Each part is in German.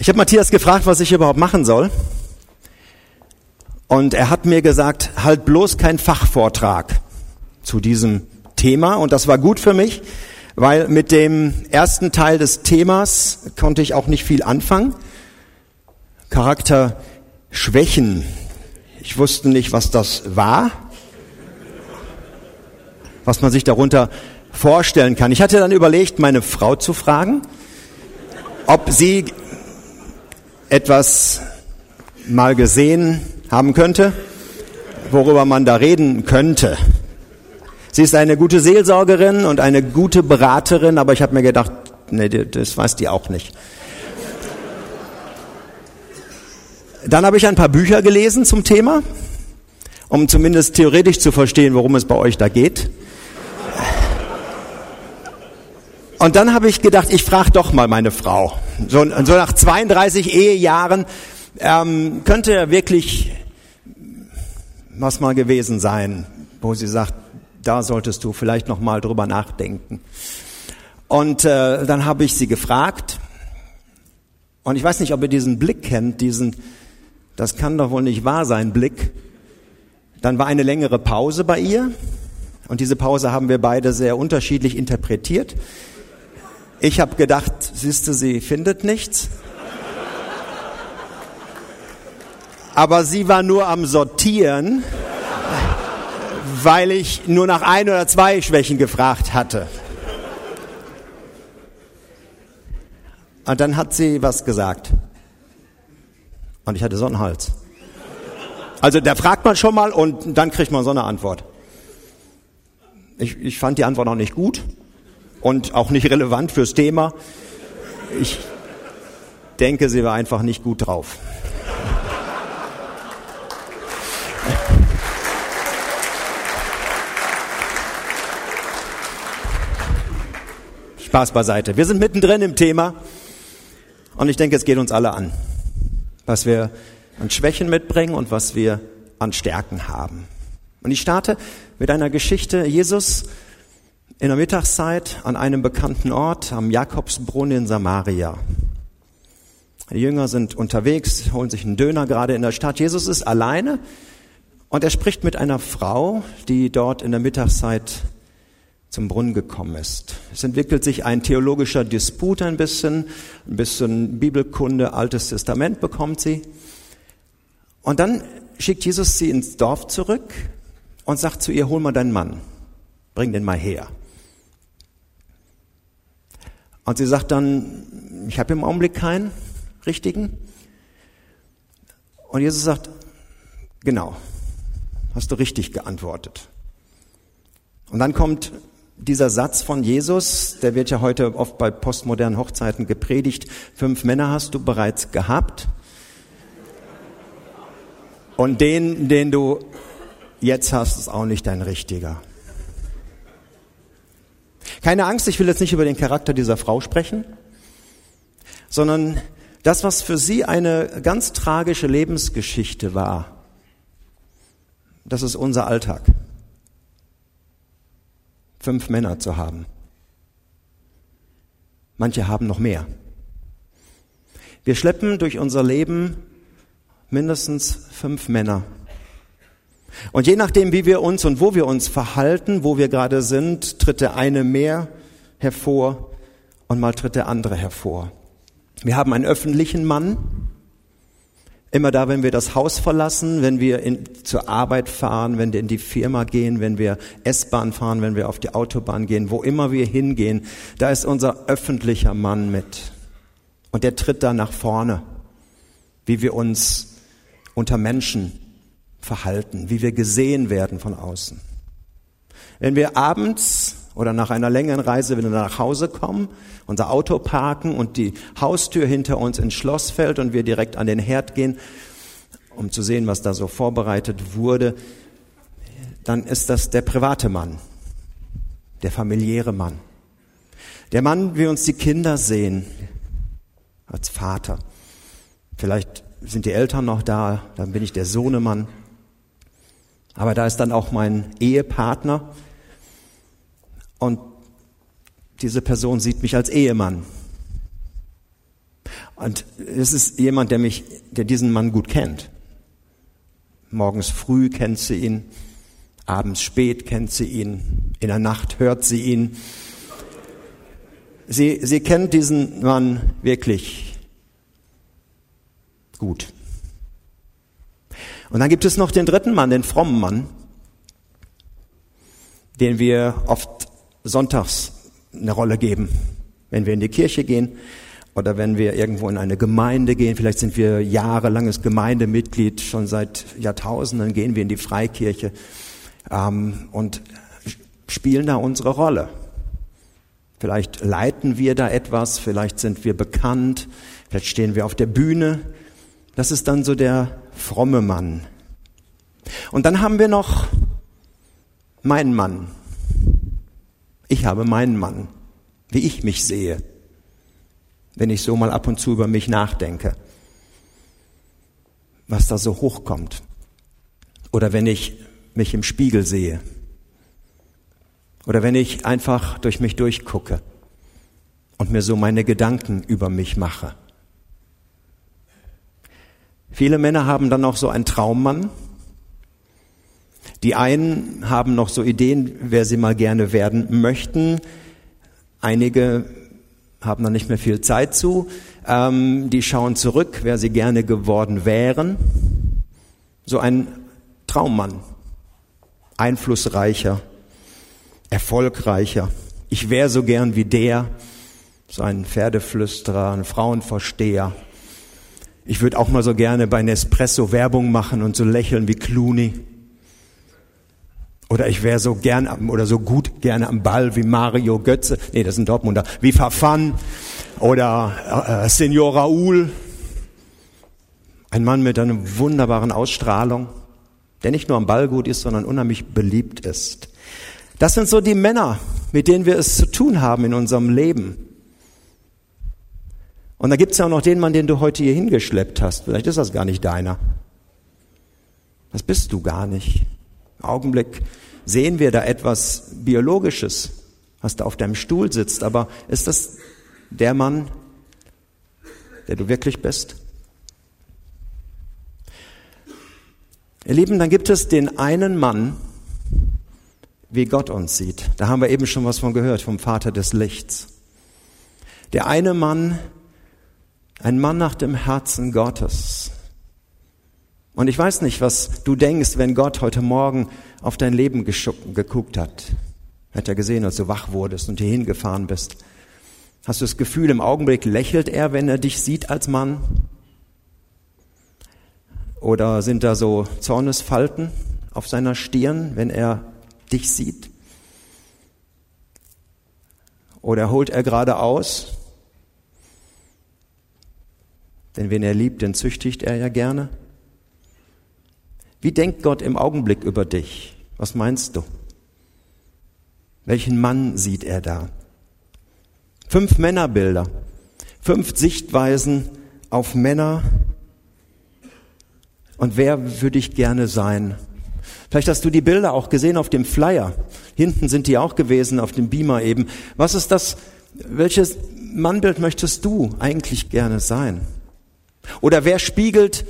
Ich habe Matthias gefragt, was ich überhaupt machen soll. Und er hat mir gesagt, halt bloß kein Fachvortrag zu diesem Thema. Und das war gut für mich, weil mit dem ersten Teil des Themas konnte ich auch nicht viel anfangen. Charakter Schwächen. Ich wusste nicht, was das war, was man sich darunter vorstellen kann. Ich hatte dann überlegt, meine Frau zu fragen, ob sie etwas mal gesehen haben könnte, worüber man da reden könnte. Sie ist eine gute Seelsorgerin und eine gute Beraterin, aber ich habe mir gedacht, nee, das weiß die auch nicht. Dann habe ich ein paar Bücher gelesen zum Thema, um zumindest theoretisch zu verstehen, worum es bei euch da geht. Und dann habe ich gedacht, ich frage doch mal meine Frau. So, so nach 32 Ehejahren ähm, könnte wirklich was mal gewesen sein, wo sie sagt, da solltest du vielleicht noch mal drüber nachdenken. Und äh, dann habe ich sie gefragt. Und ich weiß nicht, ob ihr diesen Blick kennt, diesen, das kann doch wohl nicht wahr sein, Blick. Dann war eine längere Pause bei ihr. Und diese Pause haben wir beide sehr unterschiedlich interpretiert. Ich habe gedacht, siehste, sie findet nichts. Aber sie war nur am Sortieren, weil ich nur nach ein oder zwei Schwächen gefragt hatte. Und dann hat sie was gesagt. Und ich hatte so einen Hals. Also da fragt man schon mal und dann kriegt man so eine Antwort. Ich, ich fand die Antwort noch nicht gut und auch nicht relevant fürs Thema. Ich denke, sie war einfach nicht gut drauf. Spaß beiseite. Wir sind mittendrin im Thema und ich denke, es geht uns alle an, was wir an Schwächen mitbringen und was wir an Stärken haben. Und ich starte mit einer Geschichte. Jesus in der Mittagszeit an einem bekannten Ort am Jakobsbrunnen in Samaria. Die Jünger sind unterwegs, holen sich einen Döner gerade in der Stadt. Jesus ist alleine und er spricht mit einer Frau, die dort in der Mittagszeit zum Brunnen gekommen ist. Es entwickelt sich ein theologischer Disput ein bisschen, ein bisschen Bibelkunde, Altes Testament bekommt sie. Und dann schickt Jesus sie ins Dorf zurück und sagt zu ihr, hol mal deinen Mann, bring den mal her. Und sie sagt dann, ich habe im Augenblick keinen richtigen. Und Jesus sagt, genau, hast du richtig geantwortet. Und dann kommt dieser Satz von Jesus, der wird ja heute oft bei postmodernen Hochzeiten gepredigt, fünf Männer hast du bereits gehabt. Und den, den du jetzt hast, ist auch nicht dein richtiger. Keine Angst, ich will jetzt nicht über den Charakter dieser Frau sprechen, sondern das, was für sie eine ganz tragische Lebensgeschichte war, das ist unser Alltag. Fünf Männer zu haben. Manche haben noch mehr. Wir schleppen durch unser Leben mindestens fünf Männer und je nachdem, wie wir uns und wo wir uns verhalten, wo wir gerade sind, tritt der eine mehr hervor und mal tritt der andere hervor. Wir haben einen öffentlichen Mann, immer da, wenn wir das Haus verlassen, wenn wir in, zur Arbeit fahren, wenn wir in die Firma gehen, wenn wir S-Bahn fahren, wenn wir auf die Autobahn gehen, wo immer wir hingehen, da ist unser öffentlicher Mann mit. Und der tritt da nach vorne, wie wir uns unter Menschen verhalten, wie wir gesehen werden von außen. Wenn wir abends oder nach einer längeren Reise wieder nach Hause kommen, unser Auto parken und die Haustür hinter uns ins Schloss fällt und wir direkt an den Herd gehen, um zu sehen, was da so vorbereitet wurde, dann ist das der private Mann, der familiäre Mann. Der Mann, wie uns die Kinder sehen, als Vater. Vielleicht sind die Eltern noch da, dann bin ich der Sohnemann. Aber da ist dann auch mein Ehepartner und diese Person sieht mich als Ehemann. Und es ist jemand, der mich, der diesen Mann gut kennt. Morgens früh kennt sie ihn, abends spät kennt sie ihn, in der Nacht hört sie ihn. Sie, sie kennt diesen Mann wirklich gut. Und dann gibt es noch den dritten Mann, den frommen Mann, den wir oft sonntags eine Rolle geben, wenn wir in die Kirche gehen oder wenn wir irgendwo in eine Gemeinde gehen. Vielleicht sind wir jahrelanges Gemeindemitglied, schon seit Jahrtausenden gehen wir in die Freikirche ähm, und spielen da unsere Rolle. Vielleicht leiten wir da etwas, vielleicht sind wir bekannt, vielleicht stehen wir auf der Bühne. Das ist dann so der fromme Mann. Und dann haben wir noch meinen Mann. Ich habe meinen Mann, wie ich mich sehe, wenn ich so mal ab und zu über mich nachdenke, was da so hochkommt. Oder wenn ich mich im Spiegel sehe. Oder wenn ich einfach durch mich durchgucke und mir so meine Gedanken über mich mache. Viele Männer haben dann auch so einen Traummann. Die einen haben noch so Ideen, wer sie mal gerne werden möchten. Einige haben da nicht mehr viel Zeit zu. Ähm, die schauen zurück, wer sie gerne geworden wären. So ein Traummann, einflussreicher, erfolgreicher. Ich wäre so gern wie der, so ein Pferdeflüsterer, ein Frauenversteher. Ich würde auch mal so gerne bei Nespresso Werbung machen und so lächeln wie Clooney. Oder ich wäre so gern oder so gut gerne am Ball wie Mario Götze. Nee, das sind Dortmunder. Wie Fafan oder äh, Senior Raoul. Ein Mann mit einer wunderbaren Ausstrahlung, der nicht nur am Ball gut ist, sondern unheimlich beliebt ist. Das sind so die Männer, mit denen wir es zu tun haben in unserem Leben. Und da gibt es ja auch noch den Mann, den du heute hier hingeschleppt hast. Vielleicht ist das gar nicht deiner. Das bist du gar nicht. Im Augenblick sehen wir da etwas Biologisches, was da auf deinem Stuhl sitzt. Aber ist das der Mann, der du wirklich bist? Ihr Lieben, dann gibt es den einen Mann, wie Gott uns sieht. Da haben wir eben schon was von gehört, vom Vater des Lichts. Der eine Mann, ein Mann nach dem Herzen Gottes. Und ich weiß nicht, was du denkst, wenn Gott heute Morgen auf dein Leben geguckt hat. Hat er gesehen, als du wach wurdest und hier hingefahren bist. Hast du das Gefühl, im Augenblick lächelt er, wenn er dich sieht als Mann? Oder sind da so Zornesfalten auf seiner Stirn, wenn er dich sieht? Oder holt er gerade aus denn wen er liebt, den züchtigt er ja gerne. Wie denkt Gott im Augenblick über dich? Was meinst du? Welchen Mann sieht er da? Fünf Männerbilder, fünf Sichtweisen auf Männer. Und wer würde ich gerne sein? Vielleicht hast du die Bilder auch gesehen auf dem Flyer. Hinten sind die auch gewesen, auf dem Beamer eben. Was ist das? Welches Mannbild möchtest du eigentlich gerne sein? Oder wer spiegelt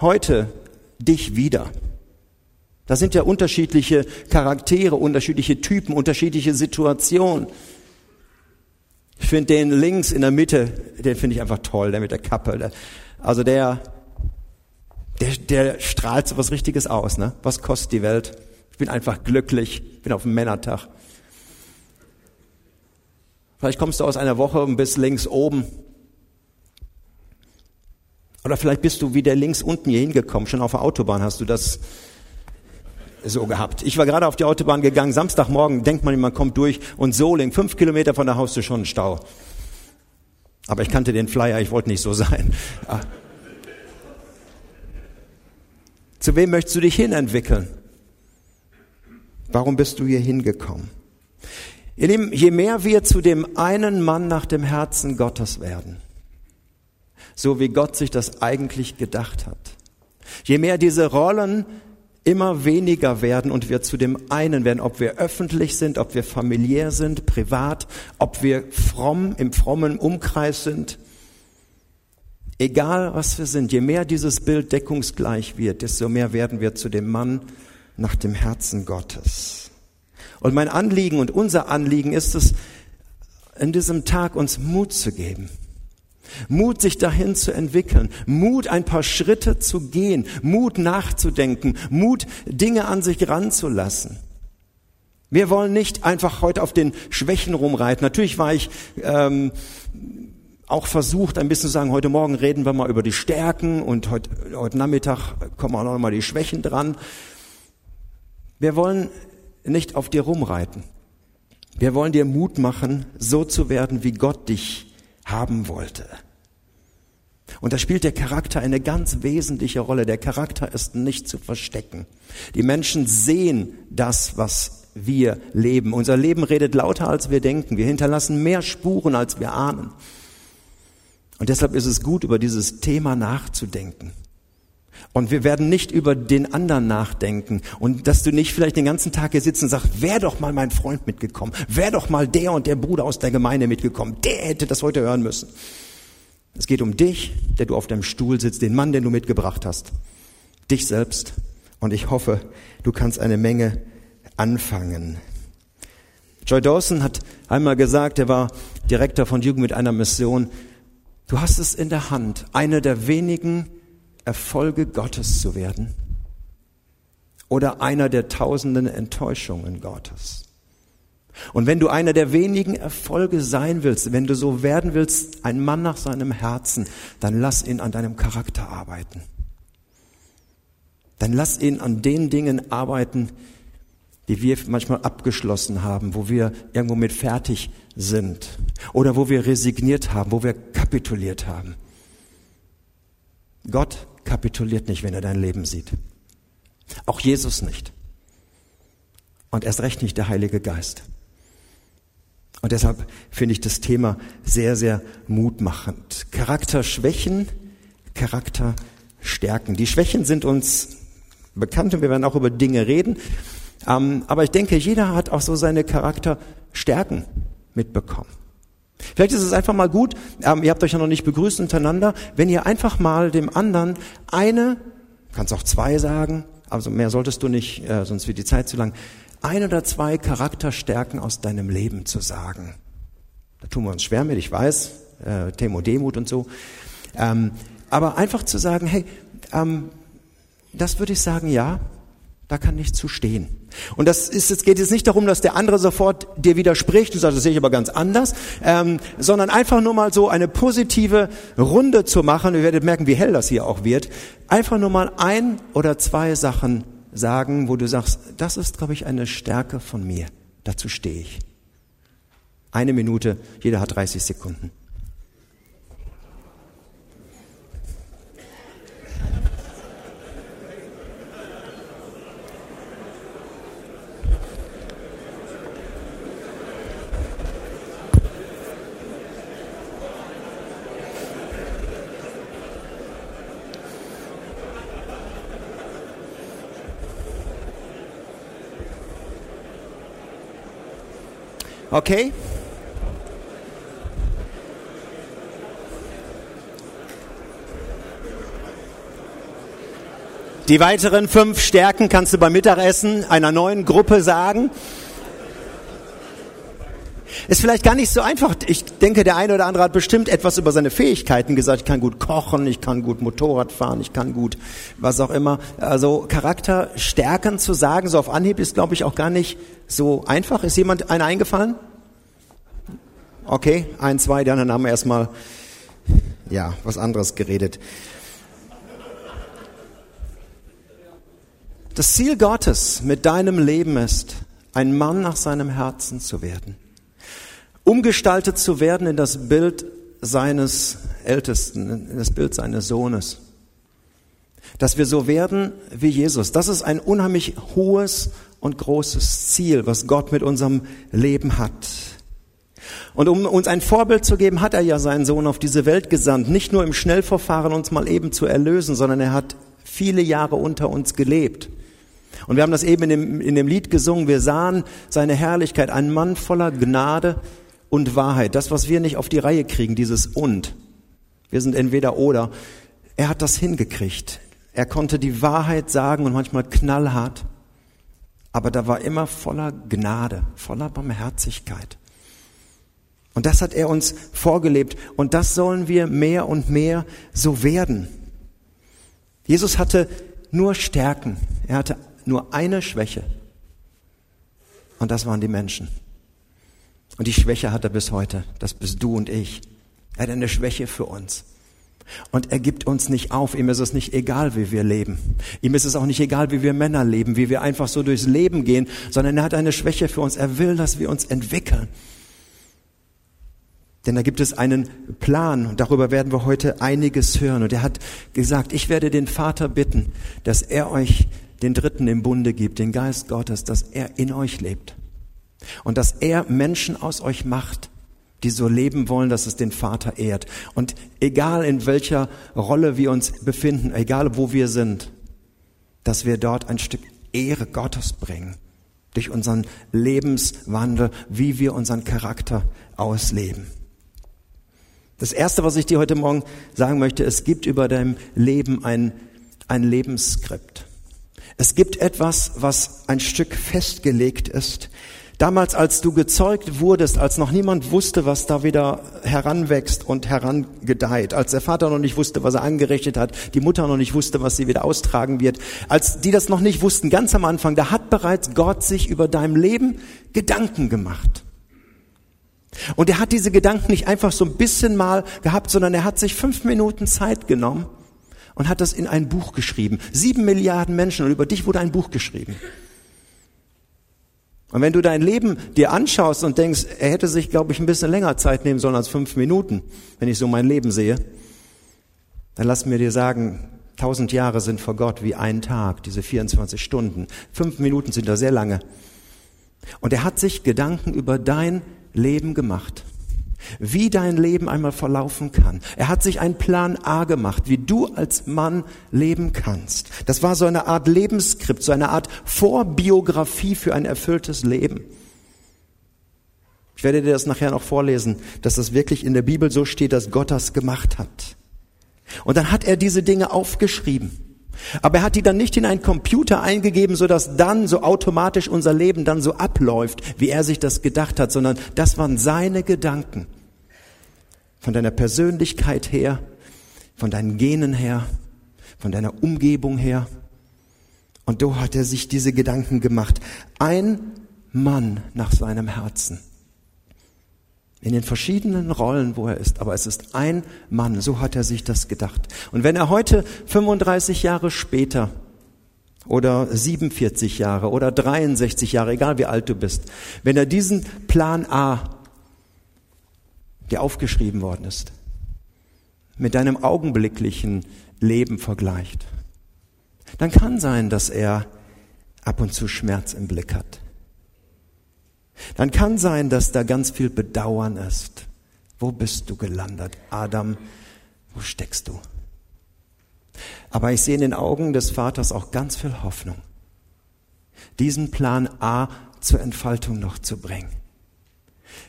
heute dich wieder? Da sind ja unterschiedliche Charaktere, unterschiedliche Typen, unterschiedliche Situationen. Ich finde den links in der Mitte, den finde ich einfach toll, der mit der Kappe. Also der, der, der strahlt so was Richtiges aus. Ne? Was kostet die Welt? Ich bin einfach glücklich, bin auf dem Männertag. Vielleicht kommst du aus einer Woche und bist links oben oder vielleicht bist du wieder links unten hier hingekommen, schon auf der Autobahn hast du das so gehabt. Ich war gerade auf die Autobahn gegangen, Samstagmorgen denkt man, man kommt durch und Soling, fünf Kilometer von der Haustür schon ein Stau. Aber ich kannte den Flyer, ich wollte nicht so sein. Ah. Zu wem möchtest du dich hinentwickeln? Warum bist du hier hingekommen? Ihr Lieben, je mehr wir zu dem einen Mann nach dem Herzen Gottes werden, so wie Gott sich das eigentlich gedacht hat. Je mehr diese Rollen immer weniger werden und wir zu dem einen werden, ob wir öffentlich sind, ob wir familiär sind, privat, ob wir fromm, im frommen Umkreis sind, Egal was wir sind, je mehr dieses Bild deckungsgleich wird, desto mehr werden wir zu dem Mann nach dem Herzen Gottes. Und mein Anliegen und unser Anliegen ist es, in diesem Tag uns Mut zu geben. Mut, sich dahin zu entwickeln. Mut, ein paar Schritte zu gehen. Mut, nachzudenken. Mut, Dinge an sich ranzulassen. Wir wollen nicht einfach heute auf den Schwächen rumreiten. Natürlich war ich ähm, auch versucht, ein bisschen zu sagen, heute Morgen reden wir mal über die Stärken und heute, heute Nachmittag kommen auch noch mal die Schwächen dran. Wir wollen nicht auf dir rumreiten. Wir wollen dir Mut machen, so zu werden, wie Gott dich haben wollte. Und da spielt der Charakter eine ganz wesentliche Rolle. Der Charakter ist nicht zu verstecken. Die Menschen sehen das, was wir leben. Unser Leben redet lauter, als wir denken. Wir hinterlassen mehr Spuren, als wir ahnen. Und deshalb ist es gut, über dieses Thema nachzudenken. Und wir werden nicht über den anderen nachdenken. Und dass du nicht vielleicht den ganzen Tag hier sitzt und sagst, wäre doch mal mein Freund mitgekommen, wäre doch mal der und der Bruder aus der Gemeinde mitgekommen, der hätte das heute hören müssen. Es geht um dich, der du auf deinem Stuhl sitzt, den Mann, den du mitgebracht hast, dich selbst. Und ich hoffe, du kannst eine Menge anfangen. Joy Dawson hat einmal gesagt, er war Direktor von Jugend mit einer Mission, du hast es in der Hand, eine der wenigen Erfolge Gottes zu werden oder einer der tausenden Enttäuschungen Gottes. Und wenn du einer der wenigen Erfolge sein willst, wenn du so werden willst, ein Mann nach seinem Herzen, dann lass ihn an deinem Charakter arbeiten. Dann lass ihn an den Dingen arbeiten, die wir manchmal abgeschlossen haben, wo wir irgendwo mit fertig sind oder wo wir resigniert haben, wo wir kapituliert haben. Gott kapituliert nicht, wenn er dein Leben sieht. Auch Jesus nicht. Und erst recht nicht der Heilige Geist. Und deshalb finde ich das Thema sehr, sehr mutmachend. Charakterschwächen, Charakterstärken. Die Schwächen sind uns bekannt und wir werden auch über Dinge reden. Ähm, aber ich denke, jeder hat auch so seine Charakterstärken mitbekommen. Vielleicht ist es einfach mal gut, ähm, ihr habt euch ja noch nicht begrüßt untereinander, wenn ihr einfach mal dem anderen eine, kannst auch zwei sagen, also mehr solltest du nicht, äh, sonst wird die Zeit zu lang, ein oder zwei Charakterstärken aus deinem Leben zu sagen. Da tun wir uns schwer mit, ich weiß, äh, Themo Demut und so. Ähm, aber einfach zu sagen, hey, ähm, das würde ich sagen, ja, da kann ich zu stehen. Und das ist, es geht jetzt nicht darum, dass der andere sofort dir widerspricht und sagt, das sehe ich aber ganz anders, ähm, sondern einfach nur mal so eine positive Runde zu machen. Ihr werdet merken, wie hell das hier auch wird. Einfach nur mal ein oder zwei Sachen sagen, wo du sagst, das ist, glaube ich, eine Stärke von mir. Dazu stehe ich. Eine Minute, jeder hat 30 Sekunden. Okay? Die weiteren fünf Stärken kannst du beim Mittagessen einer neuen Gruppe sagen. Ist vielleicht gar nicht so einfach. Ich denke, der eine oder andere hat bestimmt etwas über seine Fähigkeiten gesagt. Ich kann gut kochen, ich kann gut Motorrad fahren, ich kann gut was auch immer. Also Charakterstärken zu sagen, so auf Anhieb, ist, glaube ich, auch gar nicht so einfach. Ist jemand einer eingefallen? Okay, ein, zwei, die anderen haben erstmal, ja, was anderes geredet. Das Ziel Gottes mit deinem Leben ist, ein Mann nach seinem Herzen zu werden. Umgestaltet zu werden in das Bild seines Ältesten, in das Bild seines Sohnes. Dass wir so werden wie Jesus. Das ist ein unheimlich hohes und großes Ziel, was Gott mit unserem Leben hat. Und um uns ein Vorbild zu geben, hat er ja seinen Sohn auf diese Welt gesandt, nicht nur im Schnellverfahren uns mal eben zu erlösen, sondern er hat viele Jahre unter uns gelebt. Und wir haben das eben in dem, in dem Lied gesungen, wir sahen seine Herrlichkeit, ein Mann voller Gnade und Wahrheit. Das, was wir nicht auf die Reihe kriegen, dieses und. Wir sind entweder oder. Er hat das hingekriegt. Er konnte die Wahrheit sagen und manchmal knallhart, aber da war immer voller Gnade, voller Barmherzigkeit. Und das hat er uns vorgelebt und das sollen wir mehr und mehr so werden. Jesus hatte nur Stärken, er hatte nur eine Schwäche und das waren die Menschen. Und die Schwäche hat er bis heute, das bist du und ich. Er hat eine Schwäche für uns. Und er gibt uns nicht auf. Ihm ist es nicht egal, wie wir leben. Ihm ist es auch nicht egal, wie wir Männer leben, wie wir einfach so durchs Leben gehen, sondern er hat eine Schwäche für uns. Er will, dass wir uns entwickeln. Denn da gibt es einen Plan und darüber werden wir heute einiges hören. Und er hat gesagt, ich werde den Vater bitten, dass er euch den Dritten im Bunde gibt, den Geist Gottes, dass er in euch lebt. Und dass er Menschen aus euch macht, die so leben wollen, dass es den Vater ehrt. Und egal in welcher Rolle wir uns befinden, egal wo wir sind, dass wir dort ein Stück Ehre Gottes bringen. Durch unseren Lebenswandel, wie wir unseren Charakter ausleben. Das erste, was ich dir heute Morgen sagen möchte, es gibt über deinem Leben ein, ein Lebensskript. Es gibt etwas, was ein Stück festgelegt ist, Damals, als du gezeugt wurdest, als noch niemand wusste, was da wieder heranwächst und herangedeiht, als der Vater noch nicht wusste, was er angerichtet hat, die Mutter noch nicht wusste, was sie wieder austragen wird, als die das noch nicht wussten, ganz am Anfang, da hat bereits Gott sich über deinem Leben Gedanken gemacht. Und er hat diese Gedanken nicht einfach so ein bisschen mal gehabt, sondern er hat sich fünf Minuten Zeit genommen und hat das in ein Buch geschrieben. Sieben Milliarden Menschen und über dich wurde ein Buch geschrieben. Und wenn du dein Leben dir anschaust und denkst, er hätte sich, glaube ich, ein bisschen länger Zeit nehmen sollen als fünf Minuten, wenn ich so mein Leben sehe, dann lass mir dir sagen, tausend Jahre sind vor Gott wie ein Tag, diese 24 Stunden. Fünf Minuten sind da sehr lange. Und er hat sich Gedanken über dein Leben gemacht wie dein Leben einmal verlaufen kann. Er hat sich einen Plan A gemacht, wie du als Mann leben kannst. Das war so eine Art Lebensskript, so eine Art Vorbiografie für ein erfülltes Leben. Ich werde dir das nachher noch vorlesen, dass das wirklich in der Bibel so steht, dass Gott das gemacht hat. Und dann hat er diese Dinge aufgeschrieben. Aber er hat die dann nicht in einen Computer eingegeben, sodass dann so automatisch unser Leben dann so abläuft, wie er sich das gedacht hat, sondern das waren seine Gedanken. Von deiner Persönlichkeit her, von deinen Genen her, von deiner Umgebung her. Und so hat er sich diese Gedanken gemacht. Ein Mann nach seinem Herzen in den verschiedenen Rollen, wo er ist. Aber es ist ein Mann, so hat er sich das gedacht. Und wenn er heute 35 Jahre später oder 47 Jahre oder 63 Jahre, egal wie alt du bist, wenn er diesen Plan A, der aufgeschrieben worden ist, mit deinem augenblicklichen Leben vergleicht, dann kann sein, dass er ab und zu Schmerz im Blick hat dann kann sein, dass da ganz viel Bedauern ist. Wo bist du gelandet? Adam, wo steckst du? Aber ich sehe in den Augen des Vaters auch ganz viel Hoffnung, diesen Plan A zur Entfaltung noch zu bringen.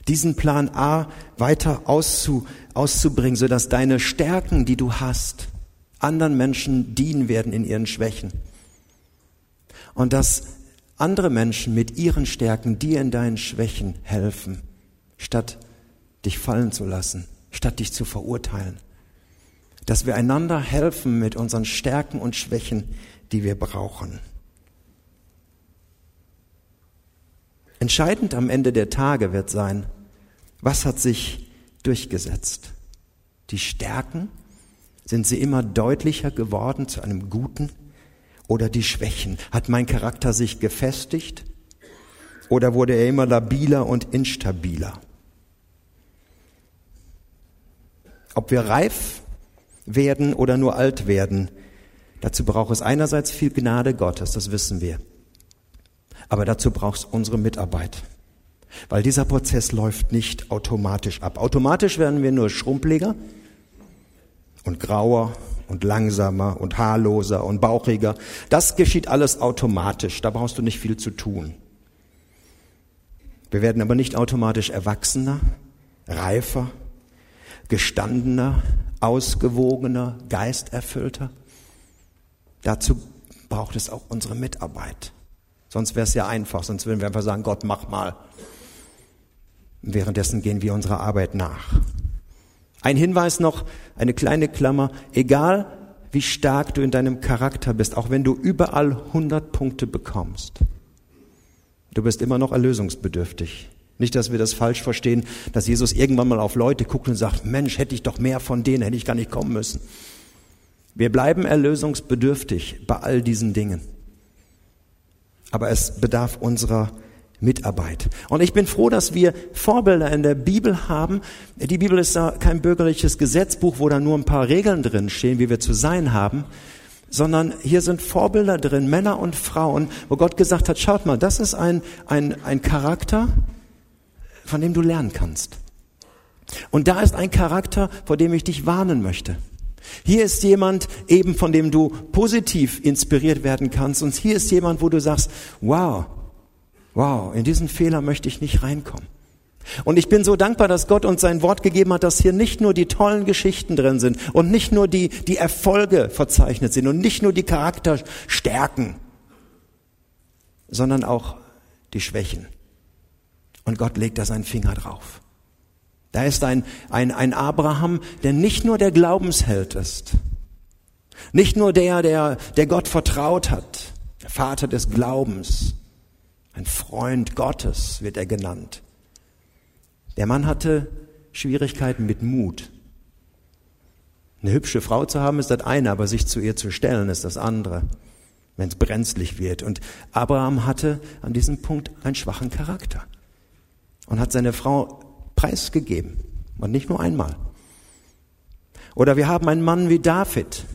Diesen Plan A weiter auszu, auszubringen, sodass deine Stärken, die du hast, anderen Menschen dienen werden in ihren Schwächen. Und dass andere Menschen mit ihren Stärken dir in deinen Schwächen helfen, statt dich fallen zu lassen, statt dich zu verurteilen. Dass wir einander helfen mit unseren Stärken und Schwächen, die wir brauchen. Entscheidend am Ende der Tage wird sein, was hat sich durchgesetzt? Die Stärken? Sind sie immer deutlicher geworden zu einem guten? Oder die Schwächen? Hat mein Charakter sich gefestigt oder wurde er immer labiler und instabiler? Ob wir reif werden oder nur alt werden, dazu braucht es einerseits viel Gnade Gottes, das wissen wir. Aber dazu braucht es unsere Mitarbeit. Weil dieser Prozess läuft nicht automatisch ab. Automatisch werden wir nur schrumpeliger und grauer und langsamer und haarloser und bauchiger. Das geschieht alles automatisch, da brauchst du nicht viel zu tun. Wir werden aber nicht automatisch erwachsener, reifer, gestandener, ausgewogener, geisterfüllter? Dazu braucht es auch unsere Mitarbeit. Sonst wäre es ja einfach, sonst würden wir einfach sagen, Gott, mach mal. Währenddessen gehen wir unserer Arbeit nach. Ein Hinweis noch, eine kleine Klammer, egal wie stark du in deinem Charakter bist, auch wenn du überall 100 Punkte bekommst, du bist immer noch erlösungsbedürftig. Nicht, dass wir das falsch verstehen, dass Jesus irgendwann mal auf Leute guckt und sagt, Mensch, hätte ich doch mehr von denen, hätte ich gar nicht kommen müssen. Wir bleiben erlösungsbedürftig bei all diesen Dingen. Aber es bedarf unserer Mitarbeit. Und ich bin froh, dass wir Vorbilder in der Bibel haben. Die Bibel ist kein bürgerliches Gesetzbuch, wo da nur ein paar Regeln drin stehen, wie wir zu sein haben, sondern hier sind Vorbilder drin, Männer und Frauen, wo Gott gesagt hat, schaut mal, das ist ein, ein, ein Charakter, von dem du lernen kannst. Und da ist ein Charakter, vor dem ich dich warnen möchte. Hier ist jemand eben, von dem du positiv inspiriert werden kannst. Und hier ist jemand, wo du sagst, wow, wow, in diesen Fehler möchte ich nicht reinkommen. Und ich bin so dankbar, dass Gott uns sein Wort gegeben hat, dass hier nicht nur die tollen Geschichten drin sind und nicht nur die, die Erfolge verzeichnet sind und nicht nur die Charakterstärken, sondern auch die Schwächen. Und Gott legt da seinen Finger drauf. Da ist ein, ein, ein Abraham, der nicht nur der Glaubensheld ist, nicht nur der, der, der Gott vertraut hat, der Vater des Glaubens, ein Freund Gottes wird er genannt. Der Mann hatte Schwierigkeiten mit Mut. Eine hübsche Frau zu haben ist das eine, aber sich zu ihr zu stellen ist das andere, wenn es brenzlig wird. Und Abraham hatte an diesem Punkt einen schwachen Charakter und hat seine Frau preisgegeben. Und nicht nur einmal. Oder wir haben einen Mann wie David,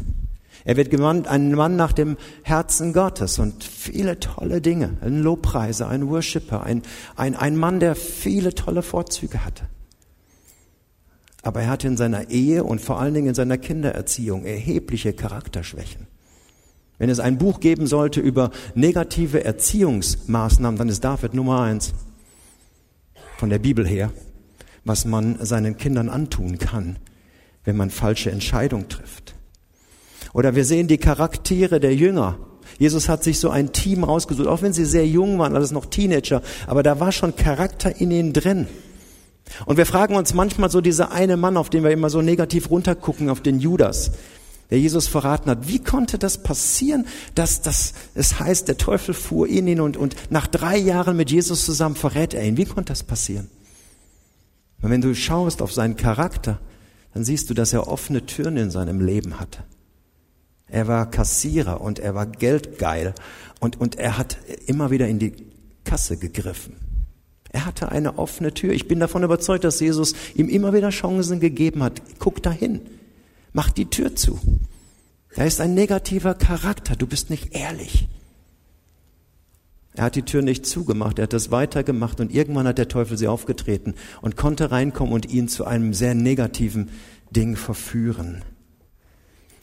er wird genannt ein Mann nach dem Herzen Gottes und viele tolle Dinge. Ein Lobpreiser, ein Worshipper, ein, ein, ein Mann, der viele tolle Vorzüge hatte. Aber er hatte in seiner Ehe und vor allen Dingen in seiner Kindererziehung erhebliche Charakterschwächen. Wenn es ein Buch geben sollte über negative Erziehungsmaßnahmen, dann ist David Nummer eins von der Bibel her, was man seinen Kindern antun kann, wenn man falsche Entscheidungen trifft. Oder wir sehen die Charaktere der Jünger. Jesus hat sich so ein Team rausgesucht, auch wenn sie sehr jung waren, alles noch Teenager, aber da war schon Charakter in ihnen drin. Und wir fragen uns manchmal so dieser eine Mann, auf den wir immer so negativ runtergucken, auf den Judas, der Jesus verraten hat. Wie konnte das passieren, dass, dass es heißt, der Teufel fuhr in ihn und, und nach drei Jahren mit Jesus zusammen verrät er ihn? Wie konnte das passieren? Und wenn du schaust auf seinen Charakter, dann siehst du, dass er offene Türen in seinem Leben hatte. Er war Kassierer und er war geldgeil und, und er hat immer wieder in die Kasse gegriffen. Er hatte eine offene Tür. Ich bin davon überzeugt, dass Jesus ihm immer wieder Chancen gegeben hat. Guck dahin. Mach die Tür zu. Da ist ein negativer Charakter. Du bist nicht ehrlich. Er hat die Tür nicht zugemacht, er hat das weitergemacht und irgendwann hat der Teufel sie aufgetreten und konnte reinkommen und ihn zu einem sehr negativen Ding verführen.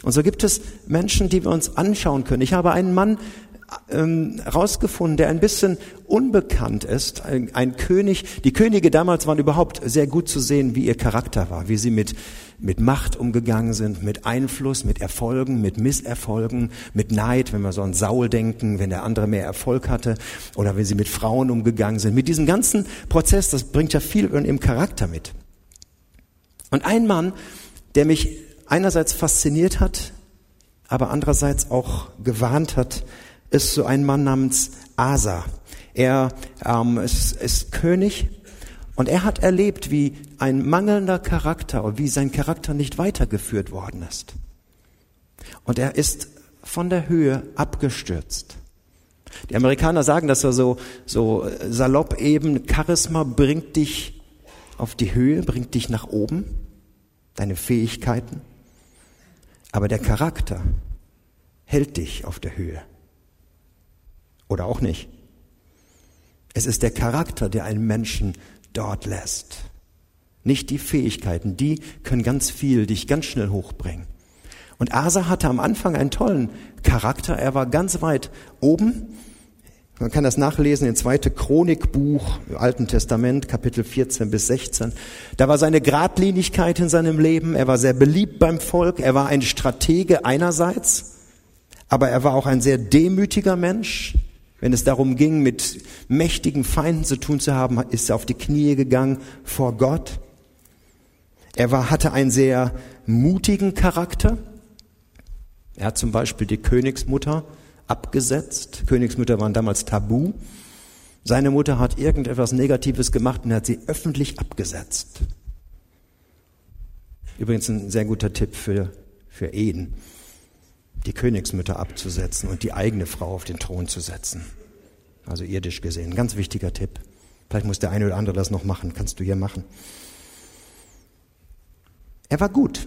Und so gibt es Menschen, die wir uns anschauen können. Ich habe einen Mann ähm, rausgefunden, der ein bisschen unbekannt ist, ein, ein, König. Die Könige damals waren überhaupt sehr gut zu sehen, wie ihr Charakter war, wie sie mit, mit Macht umgegangen sind, mit Einfluss, mit Erfolgen, mit Misserfolgen, mit Neid, wenn wir so an Saul denken, wenn der andere mehr Erfolg hatte, oder wenn sie mit Frauen umgegangen sind. Mit diesem ganzen Prozess, das bringt ja viel im Charakter mit. Und ein Mann, der mich einerseits fasziniert hat, aber andererseits auch gewarnt hat, ist so ein Mann namens Asa. Er ähm, ist, ist König und er hat erlebt, wie ein mangelnder Charakter wie sein Charakter nicht weitergeführt worden ist. Und er ist von der Höhe abgestürzt. Die Amerikaner sagen das ja so, so salopp eben, Charisma bringt dich auf die Höhe, bringt dich nach oben, deine Fähigkeiten. Aber der Charakter hält dich auf der Höhe. Oder auch nicht. Es ist der Charakter, der einen Menschen dort lässt. Nicht die Fähigkeiten, die können ganz viel, dich ganz schnell hochbringen. Und Asa hatte am Anfang einen tollen Charakter. Er war ganz weit oben. Man kann das nachlesen in 2. Chronikbuch Alten Testament, Kapitel 14 bis 16. Da war seine Gradlinigkeit in seinem Leben. Er war sehr beliebt beim Volk. Er war ein Stratege einerseits, aber er war auch ein sehr demütiger Mensch. Wenn es darum ging, mit mächtigen Feinden zu tun zu haben, ist er auf die Knie gegangen vor Gott. Er war, hatte einen sehr mutigen Charakter. Er hat zum Beispiel die Königsmutter abgesetzt. Königsmütter waren damals tabu. Seine Mutter hat irgendetwas Negatives gemacht und hat sie öffentlich abgesetzt. Übrigens ein sehr guter Tipp für, für Ehen, die Königsmütter abzusetzen und die eigene Frau auf den Thron zu setzen. Also irdisch gesehen. Ganz wichtiger Tipp. Vielleicht muss der eine oder andere das noch machen. Kannst du hier machen. Er war gut.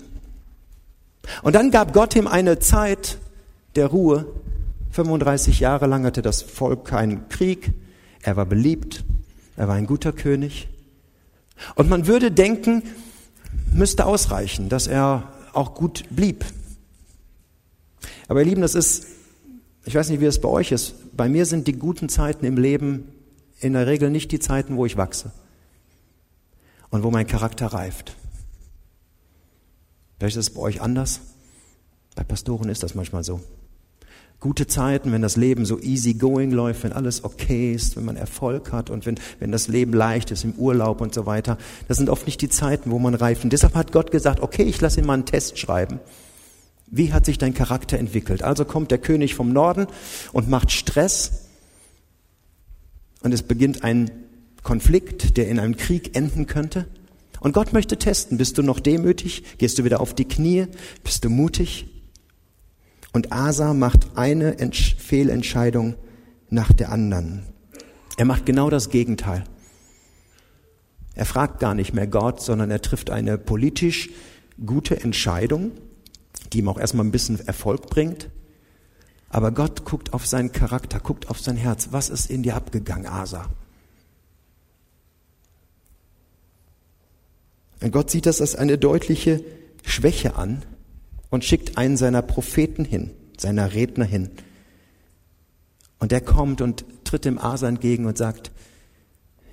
Und dann gab Gott ihm eine Zeit der Ruhe, 35 Jahre lang hatte das Volk keinen Krieg. Er war beliebt. Er war ein guter König. Und man würde denken, müsste ausreichen, dass er auch gut blieb. Aber ihr Lieben, das ist, ich weiß nicht, wie es bei euch ist. Bei mir sind die guten Zeiten im Leben in der Regel nicht die Zeiten, wo ich wachse und wo mein Charakter reift. Vielleicht ist es bei euch anders. Bei Pastoren ist das manchmal so gute Zeiten, wenn das Leben so easy going läuft, wenn alles okay ist, wenn man Erfolg hat und wenn, wenn das Leben leicht ist im Urlaub und so weiter. Das sind oft nicht die Zeiten, wo man reift. Und deshalb hat Gott gesagt, okay, ich lasse ihn mal einen Test schreiben. Wie hat sich dein Charakter entwickelt? Also kommt der König vom Norden und macht Stress und es beginnt ein Konflikt, der in einem Krieg enden könnte. Und Gott möchte testen, bist du noch demütig? Gehst du wieder auf die Knie? Bist du mutig? Und Asa macht eine Fehlentscheidung nach der anderen. Er macht genau das Gegenteil. Er fragt gar nicht mehr Gott, sondern er trifft eine politisch gute Entscheidung, die ihm auch erstmal ein bisschen Erfolg bringt. Aber Gott guckt auf seinen Charakter, guckt auf sein Herz. Was ist in dir abgegangen, Asa? Und Gott sieht das als eine deutliche Schwäche an, und schickt einen seiner Propheten hin, seiner Redner hin. Und der kommt und tritt dem Asa entgegen und sagt,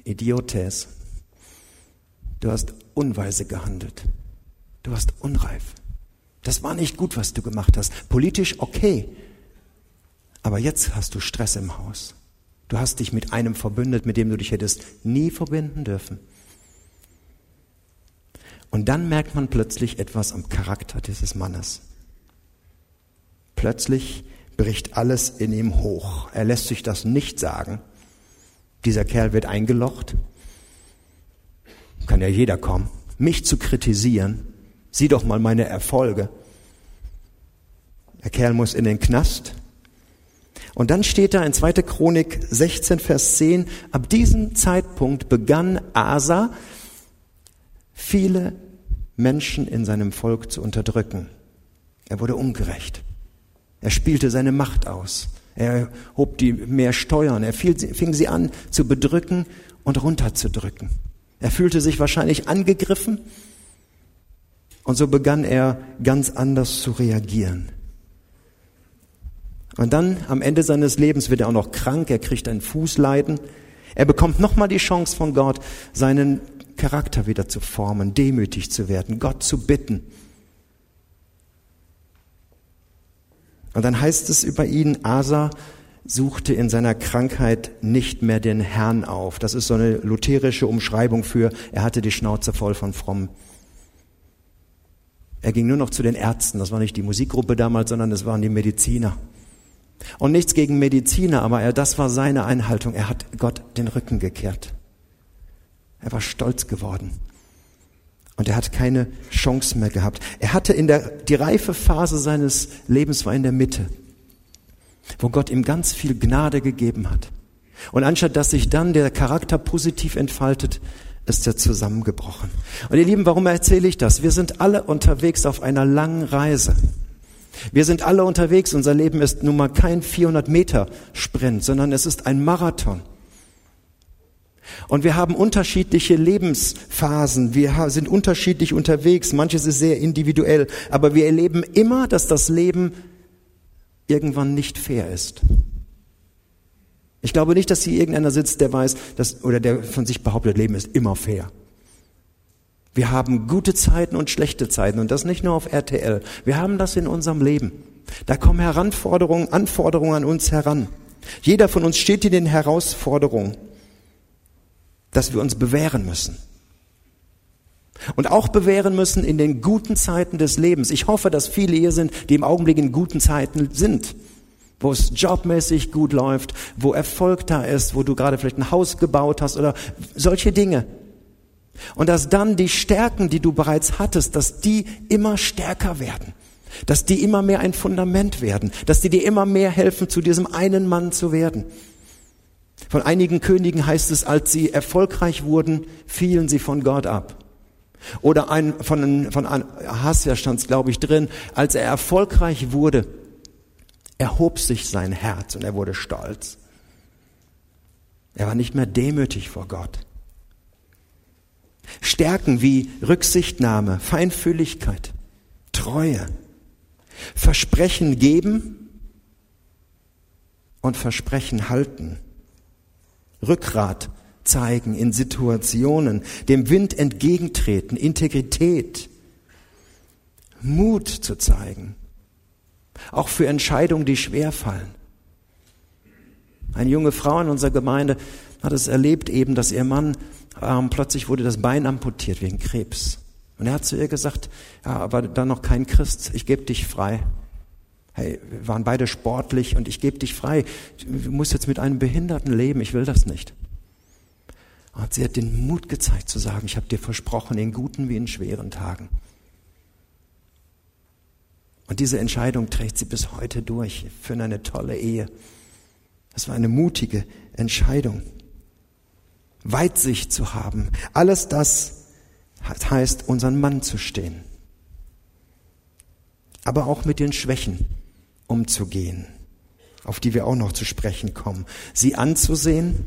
Idiotes, du hast unweise gehandelt. Du hast unreif. Das war nicht gut, was du gemacht hast. Politisch okay. Aber jetzt hast du Stress im Haus. Du hast dich mit einem verbündet, mit dem du dich hättest nie verbinden dürfen. Und dann merkt man plötzlich etwas am Charakter dieses Mannes. Plötzlich bricht alles in ihm hoch. Er lässt sich das nicht sagen. Dieser Kerl wird eingelocht. Kann ja jeder kommen. Mich zu kritisieren. Sieh doch mal meine Erfolge. Der Kerl muss in den Knast. Und dann steht da in 2. Chronik 16, Vers 10, ab diesem Zeitpunkt begann Asa, viele Menschen in seinem Volk zu unterdrücken. Er wurde ungerecht. Er spielte seine Macht aus. Er hob die mehr Steuern. Er fing sie an zu bedrücken und runterzudrücken. Er fühlte sich wahrscheinlich angegriffen und so begann er ganz anders zu reagieren. Und dann am Ende seines Lebens wird er auch noch krank, er kriegt ein Fußleiden. Er bekommt nochmal die Chance von Gott, seinen Charakter wieder zu formen, demütig zu werden, Gott zu bitten. Und dann heißt es über ihn, Asa suchte in seiner Krankheit nicht mehr den Herrn auf. Das ist so eine lutherische Umschreibung für, er hatte die Schnauze voll von fromm. Er ging nur noch zu den Ärzten. Das war nicht die Musikgruppe damals, sondern es waren die Mediziner. Und nichts gegen Mediziner, aber er, das war seine Einhaltung. Er hat Gott den Rücken gekehrt. Er war stolz geworden. Und er hat keine Chance mehr gehabt. Er hatte in der, die reife Phase seines Lebens war in der Mitte, wo Gott ihm ganz viel Gnade gegeben hat. Und anstatt dass sich dann der Charakter positiv entfaltet, ist er zusammengebrochen. Und ihr Lieben, warum erzähle ich das? Wir sind alle unterwegs auf einer langen Reise. Wir sind alle unterwegs. Unser Leben ist nun mal kein 400 Meter Sprint, sondern es ist ein Marathon. Und wir haben unterschiedliche Lebensphasen, wir sind unterschiedlich unterwegs, manches ist sehr individuell, aber wir erleben immer, dass das Leben irgendwann nicht fair ist. Ich glaube nicht, dass hier irgendeiner sitzt, der weiß, dass, oder der von sich behauptet, Leben ist immer fair. Wir haben gute Zeiten und schlechte Zeiten und das nicht nur auf RTL. Wir haben das in unserem Leben. Da kommen Heranforderungen, Anforderungen an uns heran. Jeder von uns steht in den Herausforderungen, dass wir uns bewähren müssen. Und auch bewähren müssen in den guten Zeiten des Lebens. Ich hoffe, dass viele hier sind, die im Augenblick in guten Zeiten sind. Wo es jobmäßig gut läuft, wo Erfolg da ist, wo du gerade vielleicht ein Haus gebaut hast oder solche Dinge. Und dass dann die Stärken, die du bereits hattest, dass die immer stärker werden. Dass die immer mehr ein Fundament werden. Dass die dir immer mehr helfen, zu diesem einen Mann zu werden. Von einigen Königen heißt es, als sie erfolgreich wurden, fielen sie von Gott ab. Oder ein, von, von Ahasja stand es, glaube ich, drin, als er erfolgreich wurde, erhob sich sein Herz und er wurde stolz. Er war nicht mehr demütig vor Gott. Stärken wie Rücksichtnahme, Feinfühligkeit, Treue, Versprechen geben und Versprechen halten, Rückgrat zeigen in Situationen, dem Wind entgegentreten, Integrität, Mut zu zeigen, auch für Entscheidungen, die schwer fallen. Eine junge Frau in unserer Gemeinde hat es erlebt eben, dass ihr Mann ähm, plötzlich wurde das Bein amputiert wegen Krebs. Und er hat zu ihr gesagt, ja, aber dann noch kein Christ, ich gebe dich frei. Hey, wir waren beide sportlich und ich gebe dich frei. Du musst jetzt mit einem Behinderten leben, ich will das nicht. Und sie hat den Mut gezeigt zu sagen, ich habe dir versprochen, in guten wie in schweren Tagen. Und diese Entscheidung trägt sie bis heute durch für eine tolle Ehe. Das war eine mutige Entscheidung. Weitsicht zu haben. Alles das heißt, unseren Mann zu stehen. Aber auch mit den Schwächen umzugehen, auf die wir auch noch zu sprechen kommen. Sie anzusehen,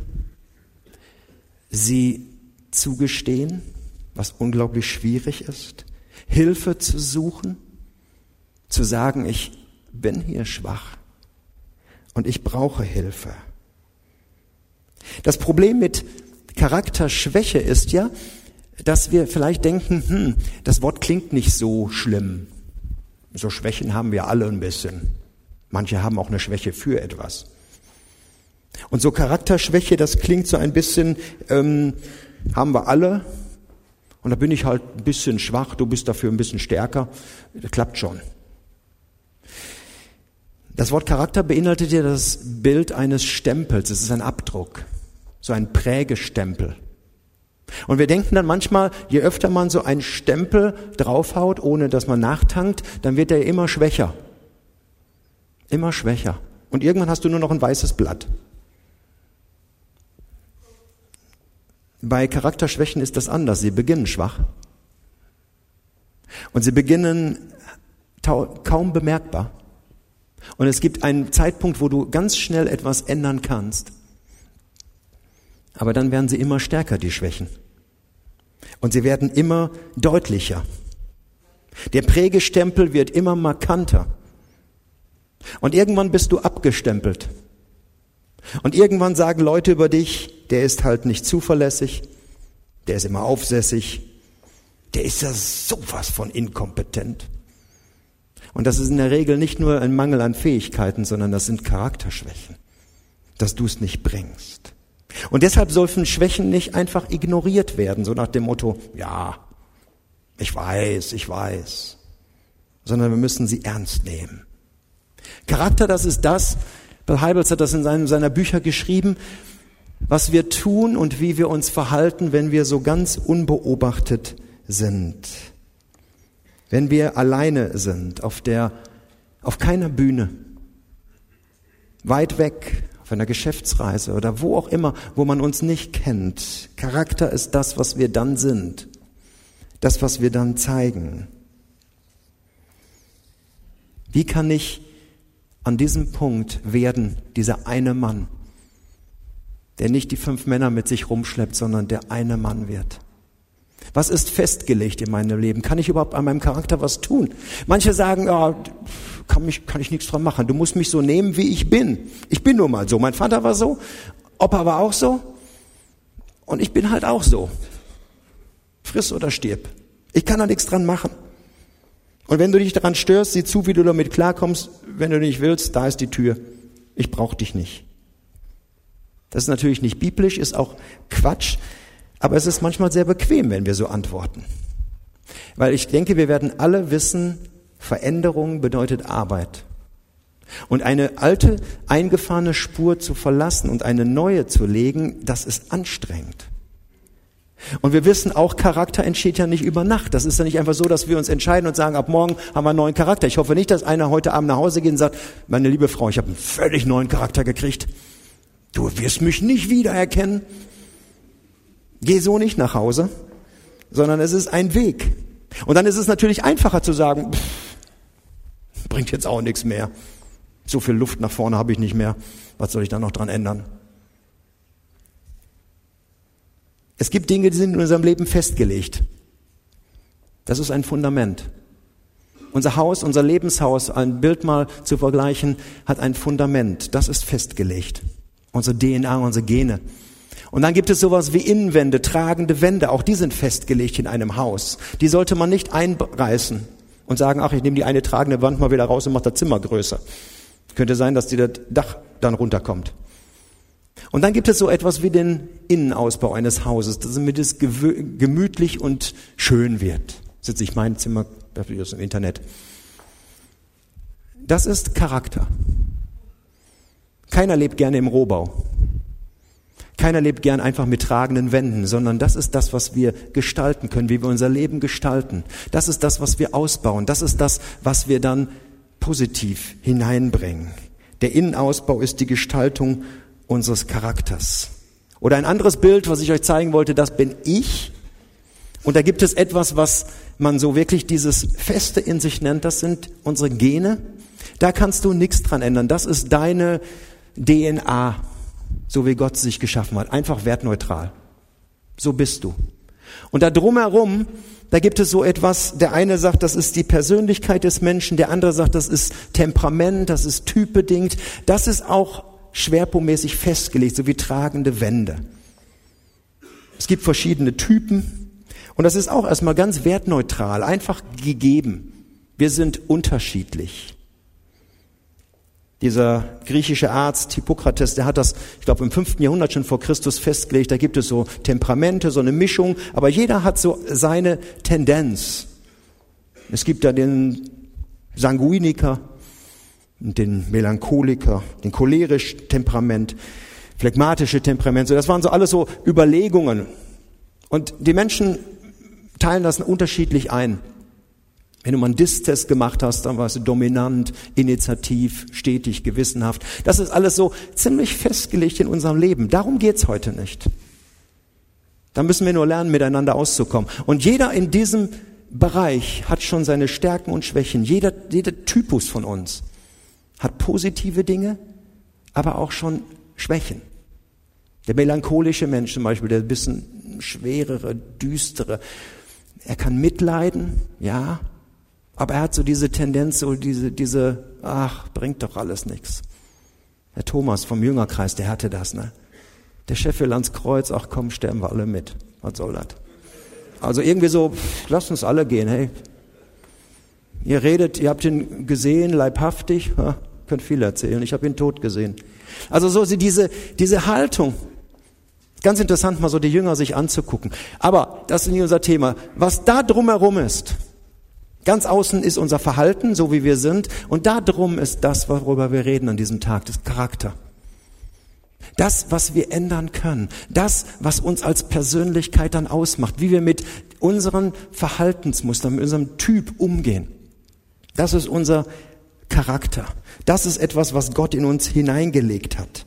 sie zugestehen, was unglaublich schwierig ist, Hilfe zu suchen, zu sagen, ich bin hier schwach und ich brauche Hilfe. Das Problem mit Charakterschwäche ist ja, dass wir vielleicht denken, hm, das Wort klingt nicht so schlimm. So Schwächen haben wir alle ein bisschen. Manche haben auch eine Schwäche für etwas. Und so Charakterschwäche, das klingt so ein bisschen, ähm, haben wir alle. Und da bin ich halt ein bisschen schwach, du bist dafür ein bisschen stärker. Das klappt schon. Das Wort Charakter beinhaltet ja das Bild eines Stempels. Es ist ein Abdruck, so ein Prägestempel. Und wir denken dann manchmal, je öfter man so einen Stempel draufhaut, ohne dass man nachtankt, dann wird er immer schwächer. Immer schwächer. Und irgendwann hast du nur noch ein weißes Blatt. Bei Charakterschwächen ist das anders. Sie beginnen schwach. Und sie beginnen kaum bemerkbar. Und es gibt einen Zeitpunkt, wo du ganz schnell etwas ändern kannst. Aber dann werden sie immer stärker, die Schwächen. Und sie werden immer deutlicher. Der Prägestempel wird immer markanter. Und irgendwann bist du abgestempelt. Und irgendwann sagen Leute über dich, der ist halt nicht zuverlässig, der ist immer aufsässig, der ist ja sowas von inkompetent. Und das ist in der Regel nicht nur ein Mangel an Fähigkeiten, sondern das sind Charakterschwächen, dass du es nicht bringst. Und deshalb sollten Schwächen nicht einfach ignoriert werden, so nach dem Motto, ja, ich weiß, ich weiß, sondern wir müssen sie ernst nehmen. Charakter, das ist das, Bill Heibels hat das in seinem, seiner Bücher geschrieben, was wir tun und wie wir uns verhalten, wenn wir so ganz unbeobachtet sind. Wenn wir alleine sind, auf der, auf keiner Bühne, weit weg, auf einer Geschäftsreise oder wo auch immer, wo man uns nicht kennt. Charakter ist das, was wir dann sind. Das, was wir dann zeigen. Wie kann ich an diesem Punkt werden dieser eine Mann, der nicht die fünf Männer mit sich rumschleppt, sondern der eine Mann wird. Was ist festgelegt in meinem Leben? Kann ich überhaupt an meinem Charakter was tun? Manche sagen, ja, kann, mich, kann ich nichts dran machen. Du musst mich so nehmen, wie ich bin. Ich bin nun mal so. Mein Vater war so, Opa war auch so und ich bin halt auch so. Friss oder stirb. Ich kann da nichts dran machen. Und wenn du dich daran störst, sieh zu, wie du damit klarkommst. Wenn du nicht willst, da ist die Tür. Ich brauche dich nicht. Das ist natürlich nicht biblisch, ist auch Quatsch, aber es ist manchmal sehr bequem, wenn wir so antworten. Weil ich denke, wir werden alle wissen, Veränderung bedeutet Arbeit. Und eine alte, eingefahrene Spur zu verlassen und eine neue zu legen, das ist anstrengend. Und wir wissen auch, Charakter entsteht ja nicht über Nacht. Das ist ja nicht einfach so, dass wir uns entscheiden und sagen, ab morgen haben wir einen neuen Charakter. Ich hoffe nicht, dass einer heute Abend nach Hause geht und sagt, meine liebe Frau, ich habe einen völlig neuen Charakter gekriegt. Du wirst mich nicht wiedererkennen. Geh so nicht nach Hause, sondern es ist ein Weg. Und dann ist es natürlich einfacher zu sagen, pff, bringt jetzt auch nichts mehr. So viel Luft nach vorne habe ich nicht mehr. Was soll ich da noch dran ändern? Es gibt Dinge, die sind in unserem Leben festgelegt. Das ist ein Fundament. Unser Haus, unser Lebenshaus, ein Bild mal zu vergleichen, hat ein Fundament. Das ist festgelegt. Unsere DNA, unsere Gene. Und dann gibt es sowas wie Innenwände, tragende Wände. Auch die sind festgelegt in einem Haus. Die sollte man nicht einreißen und sagen, ach, ich nehme die eine tragende Wand mal wieder raus und mache das Zimmer größer. Könnte sein, dass die das Dach dann runterkommt. Und dann gibt es so etwas wie den Innenausbau eines Hauses, damit es gemütlich und schön wird. Ist nicht mein Zimmer, das ist im Internet. Das ist Charakter. Keiner lebt gerne im Rohbau. Keiner lebt gern einfach mit tragenden Wänden, sondern das ist das, was wir gestalten können, wie wir unser Leben gestalten. Das ist das, was wir ausbauen. Das ist das, was wir dann positiv hineinbringen. Der Innenausbau ist die Gestaltung unseres Charakters. Oder ein anderes Bild, was ich euch zeigen wollte, das bin ich. Und da gibt es etwas, was man so wirklich dieses Feste in sich nennt, das sind unsere Gene. Da kannst du nichts dran ändern. Das ist deine DNA so wie Gott sich geschaffen hat. Einfach wertneutral. So bist du. Und da drumherum, da gibt es so etwas, der eine sagt, das ist die Persönlichkeit des Menschen, der andere sagt, das ist Temperament, das ist typbedingt. Das ist auch schwerpunktmäßig festgelegt, so wie tragende Wände. Es gibt verschiedene Typen und das ist auch erstmal ganz wertneutral, einfach gegeben. Wir sind unterschiedlich. Dieser griechische Arzt Hippokrates, der hat das, ich glaube, im fünften Jahrhundert schon vor Christus festgelegt. Da gibt es so Temperamente, so eine Mischung, aber jeder hat so seine Tendenz. Es gibt da den Sanguiniker, den Melancholiker, den cholerisch Temperament, phlegmatische Temperament. So, das waren so alles so Überlegungen. Und die Menschen teilen das unterschiedlich ein. Wenn du mal einen Dis-Test gemacht hast, dann warst du dominant, initiativ, stetig, gewissenhaft. Das ist alles so ziemlich festgelegt in unserem Leben. Darum geht's heute nicht. Da müssen wir nur lernen, miteinander auszukommen. Und jeder in diesem Bereich hat schon seine Stärken und Schwächen. Jeder, jeder Typus von uns hat positive Dinge, aber auch schon Schwächen. Der melancholische Mensch zum Beispiel, der ein bisschen schwerere, düstere, er kann mitleiden, ja, aber er hat so diese Tendenz, so diese, diese, ach, bringt doch alles nichts. Herr Thomas vom Jüngerkreis, der hatte das, ne? Der Chef will ans Kreuz, ach komm, sterben wir alle mit. Was soll das? Also irgendwie so, pff, lasst uns alle gehen, hey. Ihr redet, ihr habt ihn gesehen, leibhaftig, ja, könnt viel erzählen, ich habe ihn tot gesehen. Also so diese, diese Haltung, ganz interessant mal so die Jünger sich anzugucken. Aber das ist nicht unser Thema. Was da drumherum ist, Ganz außen ist unser Verhalten, so wie wir sind, und da drum ist das, worüber wir reden an diesem Tag, das Charakter. Das, was wir ändern können, das, was uns als Persönlichkeit dann ausmacht, wie wir mit unseren Verhaltensmustern, mit unserem Typ umgehen. Das ist unser Charakter. Das ist etwas, was Gott in uns hineingelegt hat.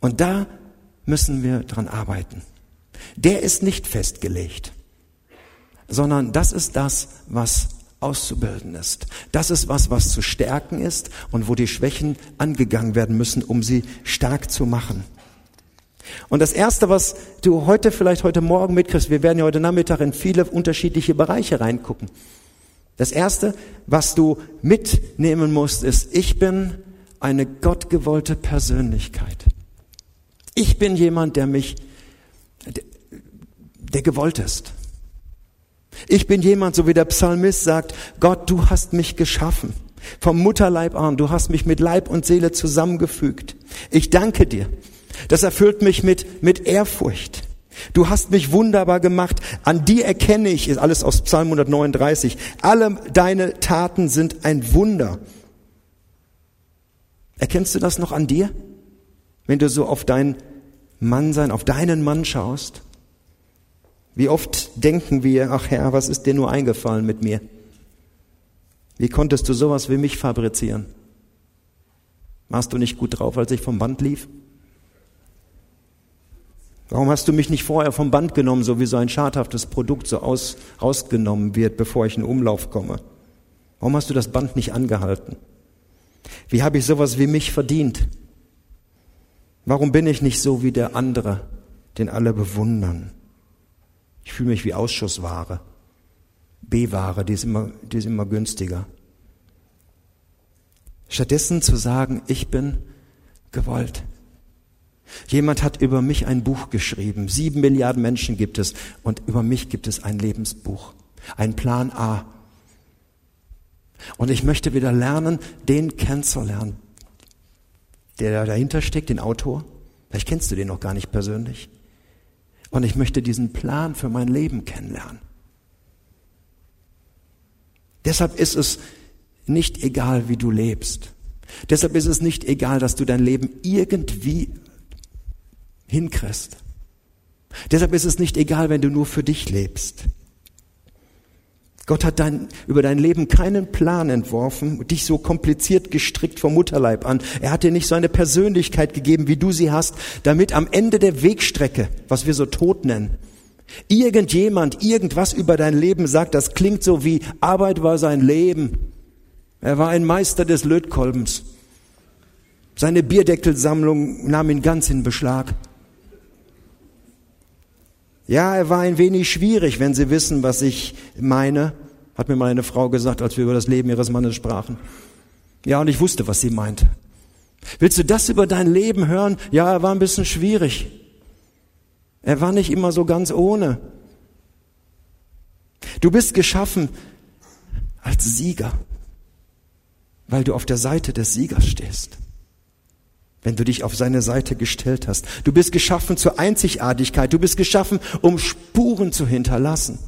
Und da müssen wir dran arbeiten. Der ist nicht festgelegt sondern das ist das, was auszubilden ist. Das ist was, was zu stärken ist und wo die Schwächen angegangen werden müssen, um sie stark zu machen. Und das Erste, was du heute vielleicht heute Morgen mitkriegst, wir werden ja heute Nachmittag in viele unterschiedliche Bereiche reingucken. Das Erste, was du mitnehmen musst, ist, ich bin eine gottgewollte Persönlichkeit. Ich bin jemand, der mich, der, der gewollt ist. Ich bin jemand, so wie der Psalmist sagt, Gott, du hast mich geschaffen. Vom Mutterleib an, du hast mich mit Leib und Seele zusammengefügt. Ich danke dir. Das erfüllt mich mit, mit Ehrfurcht. Du hast mich wunderbar gemacht. An dir erkenne ich, ist alles aus Psalm 139. Alle deine Taten sind ein Wunder. Erkennst du das noch an dir? Wenn du so auf dein Mannsein, auf deinen Mann schaust? Wie oft denken wir, ach Herr, was ist dir nur eingefallen mit mir? Wie konntest du sowas wie mich fabrizieren? Warst du nicht gut drauf, als ich vom Band lief? Warum hast du mich nicht vorher vom Band genommen, so wie so ein schadhaftes Produkt so aus, rausgenommen wird, bevor ich in Umlauf komme? Warum hast du das Band nicht angehalten? Wie habe ich sowas wie mich verdient? Warum bin ich nicht so wie der andere, den alle bewundern? Ich fühle mich wie Ausschussware. B-Ware, die die ist immer günstiger. Stattdessen zu sagen, ich bin gewollt. Jemand hat über mich ein Buch geschrieben. Sieben Milliarden Menschen gibt es und über mich gibt es ein Lebensbuch, ein Plan A. Und ich möchte wieder lernen, den kennenzulernen, der dahinter steckt, den Autor. Vielleicht kennst du den noch gar nicht persönlich. Und ich möchte diesen Plan für mein Leben kennenlernen. Deshalb ist es nicht egal, wie du lebst. Deshalb ist es nicht egal, dass du dein Leben irgendwie hinkriegst. Deshalb ist es nicht egal, wenn du nur für dich lebst. Gott hat dein, über dein Leben keinen Plan entworfen, dich so kompliziert gestrickt vom Mutterleib an. Er hat dir nicht so eine Persönlichkeit gegeben, wie du sie hast, damit am Ende der Wegstrecke, was wir so tot nennen, irgendjemand irgendwas über dein Leben sagt, das klingt so wie Arbeit war sein Leben. Er war ein Meister des Lötkolbens. Seine Bierdeckelsammlung nahm ihn ganz in Beschlag. Ja, er war ein wenig schwierig, wenn Sie wissen, was ich meine, hat mir meine Frau gesagt, als wir über das Leben ihres Mannes sprachen. Ja, und ich wusste, was sie meinte. Willst du das über dein Leben hören? Ja, er war ein bisschen schwierig. Er war nicht immer so ganz ohne. Du bist geschaffen als Sieger, weil du auf der Seite des Siegers stehst wenn du dich auf seine Seite gestellt hast. Du bist geschaffen zur Einzigartigkeit. Du bist geschaffen, um Spuren zu hinterlassen.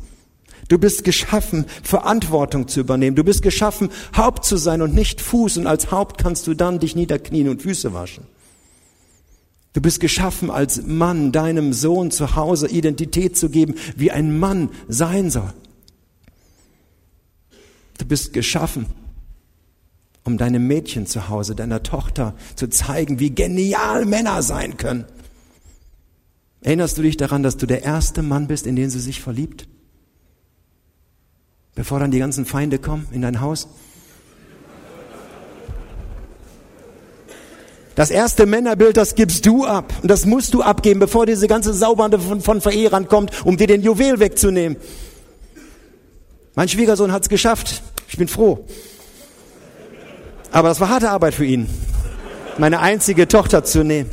Du bist geschaffen, Verantwortung zu übernehmen. Du bist geschaffen, Haupt zu sein und nicht Fuß. Und als Haupt kannst du dann dich niederknien und Füße waschen. Du bist geschaffen, als Mann deinem Sohn zu Hause Identität zu geben, wie ein Mann sein soll. Du bist geschaffen, um deinem Mädchen zu Hause, deiner Tochter zu zeigen, wie genial Männer sein können. Erinnerst du dich daran, dass du der erste Mann bist, in den sie sich verliebt? Bevor dann die ganzen Feinde kommen in dein Haus? Das erste Männerbild, das gibst du ab. Und das musst du abgeben, bevor diese ganze Saubande von, von Verehrern kommt, um dir den Juwel wegzunehmen. Mein Schwiegersohn hat's geschafft. Ich bin froh. Aber das war harte Arbeit für ihn, meine einzige Tochter zu nehmen.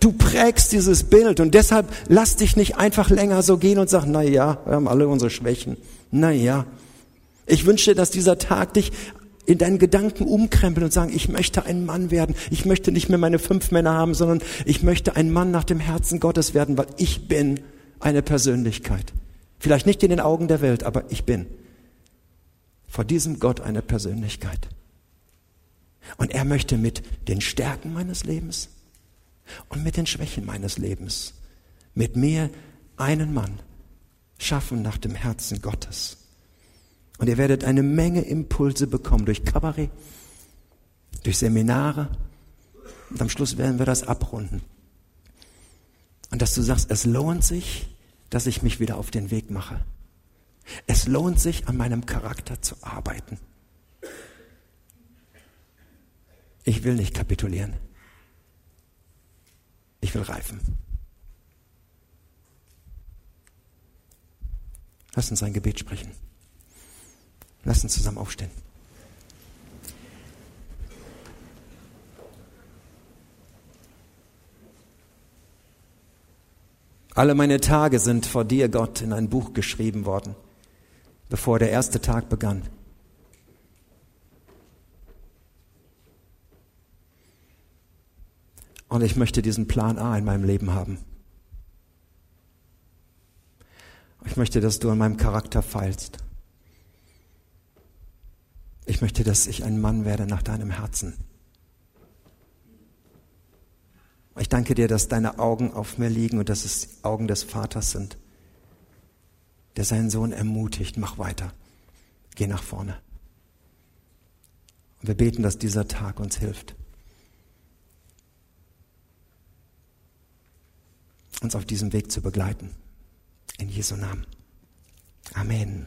Du prägst dieses Bild und deshalb lass dich nicht einfach länger so gehen und sag, na ja, wir haben alle unsere Schwächen. Na ja. Ich wünsche dass dieser Tag dich in deinen Gedanken umkrempeln und sagen, ich möchte ein Mann werden. Ich möchte nicht mehr meine fünf Männer haben, sondern ich möchte ein Mann nach dem Herzen Gottes werden, weil ich bin eine Persönlichkeit. Vielleicht nicht in den Augen der Welt, aber ich bin vor diesem Gott eine Persönlichkeit. Und er möchte mit den Stärken meines Lebens und mit den Schwächen meines Lebens mit mir einen Mann schaffen nach dem Herzen Gottes. Und ihr werdet eine Menge Impulse bekommen durch Kabarett, durch Seminare. Und am Schluss werden wir das abrunden. Und dass du sagst, es lohnt sich, dass ich mich wieder auf den Weg mache. Es lohnt sich, an meinem Charakter zu arbeiten. Ich will nicht kapitulieren. Ich will reifen. Lass uns ein Gebet sprechen. Lass uns zusammen aufstehen. Alle meine Tage sind vor dir, Gott, in ein Buch geschrieben worden, bevor der erste Tag begann. Und ich möchte diesen Plan A in meinem Leben haben. Ich möchte, dass du an meinem Charakter feilst. Ich möchte, dass ich ein Mann werde nach deinem Herzen. Ich danke dir, dass deine Augen auf mir liegen und dass es Augen des Vaters sind, der seinen Sohn ermutigt, mach weiter, geh nach vorne. Und wir beten, dass dieser Tag uns hilft, uns auf diesem Weg zu begleiten. In Jesu Namen. Amen.